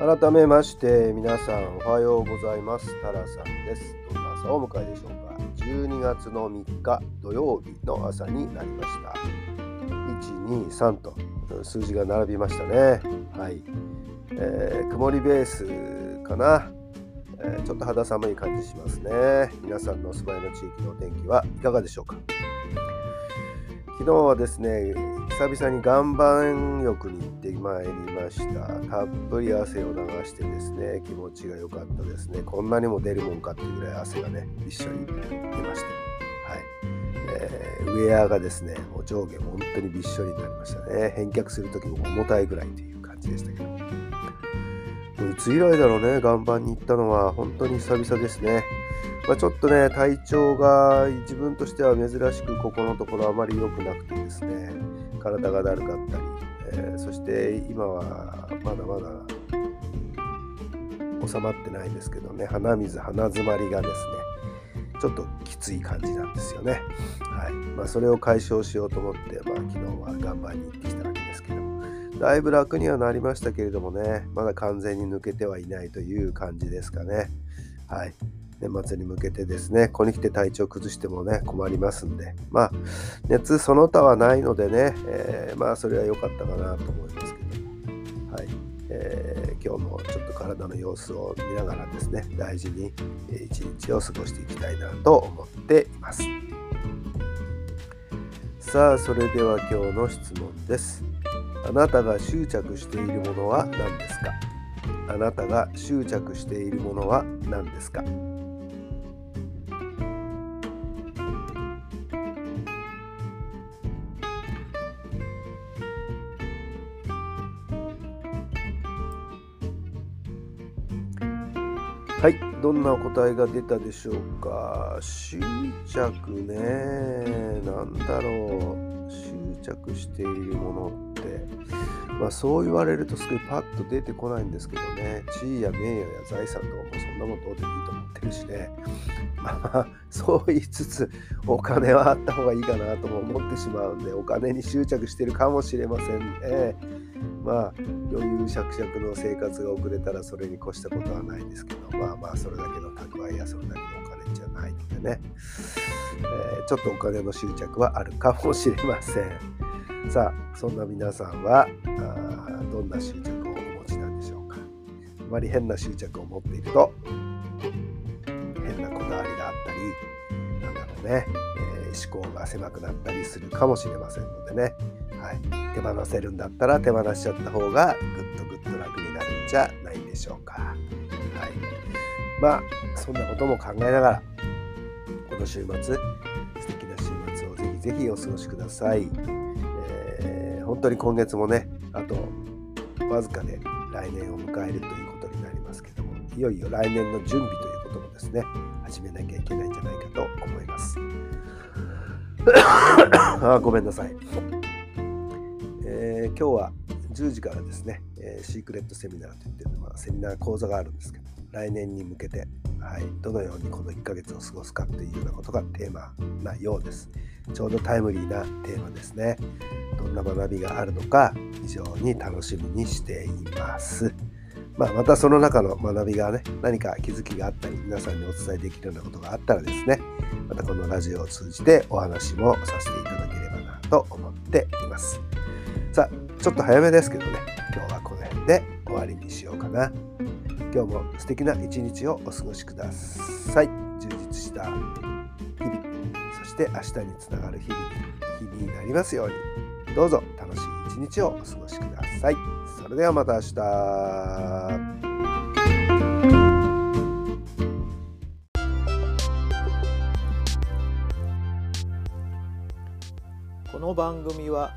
改めまして皆さんおはようございます。タラさんです。どんな朝をお迎えでしょうか。12月の3日土曜日の朝になりました。123と数字が並びましたね。はい、えー、曇りベースかな、えー、ちょっと肌寒い感じしますね。皆さんのお住まいの地域のお天気はいかがでしょうか。昨日はですね久々に岩盤浴に行ってまいりました。たっぷり汗を流してですね気持ちが良かったですね。こんなにも出るもんかっていうぐらい汗がねびっしょり出まして。はい、えー、ウェアがですねもう上下本当にびっしょりになりましたね。返却する時も重たいぐらいという感じでしたけど。もういつ以来だろうね岩盤に行ったのは。本当に久々ですね。まあ、ちょっとね、体調が自分としては珍しくここのところあまり良くなくてですね、体がだるかったり、えー、そして今はまだまだ収まってないですけどね、鼻水、鼻詰まりがですね、ちょっときつい感じなんですよね。はいまあ、それを解消しようと思って、まあ、昨日は頑張りに行ってきたわけですけども、だいぶ楽にはなりましたけれどもね、まだ完全に抜けてはいないという感じですかね。はい。年末に向けてですね、ここに来て体調崩してもね、困りますんで、まあ、熱その他はないのでね、えー、まあ、それは良かったかなと思いますけども、はい。えー、今日もちょっと体の様子を見ながらですね、大事に一日を過ごしていきたいなと思っています。さあ、それでは今日の質問です。あなたが執着しているものは何ですか？あなたが執着しているものは何ですか？はい、どんなお答えが出たでしょうか？執着ね、なんだろう。執着しているものって、まあ、そう言われるとすごいパッと出てこないんですけどね、地位や名誉や財産とかもそんなもんどうでもいいと思ってるしね。まあ、そう言いつつ、お金はあった方がいいかなとも思ってしまうんで、お金に執着してるかもしれませんね。まあ余裕しゃくしゃくの生活が遅れたらそれに越したことはないですけどまあまあそれだけの蓄えやそれだけのお金じゃないのでね、えー、ちょっとお金の執着はあるかもしれません。さあそんな皆さんはあどんな執着をお持ちなんでしょうか。あまり変な執着を持っていると変なこだわりがあったりなんだろうね、えー、思考が狭くなったりするかもしれませんのでね。はい、手放せるんだったら手放しちゃった方がぐっとぐっと楽になるんじゃないでしょうか。はい、まあそんなことも考えながらこの週末素敵な週末をぜひぜひお過ごしください。えー、本当に今月もねあとわずかで来年を迎えるということになりますけどもいよいよ来年の準備ということもですね始めなきゃいけないんじゃないかと思います。あごめんなさい。今日は10時からですね、えー、シークレットセミナーといってまあ、セミナー講座があるんですけど、来年に向けて、はい、どのようにこの1ヶ月を過ごすかというようなことがテーマなようです。ちょうどタイムリーなテーマですね。どんな学びがあるのか非常に楽しみにしています。まあ、またその中の学びがね、何か気づきがあったり、皆さんにお伝えできるようなことがあったらですね、またこのラジオを通じてお話もさせていただければなと思っています。さあ、ちょっと早めですけどね、今日はこの辺で終わりにしようかな。今日も素敵な一日をお過ごしください。充実した日々、そして明日につながる日々、日々になりますように、どうぞ楽しい一日をお過ごしください。それではまた明日。この番組は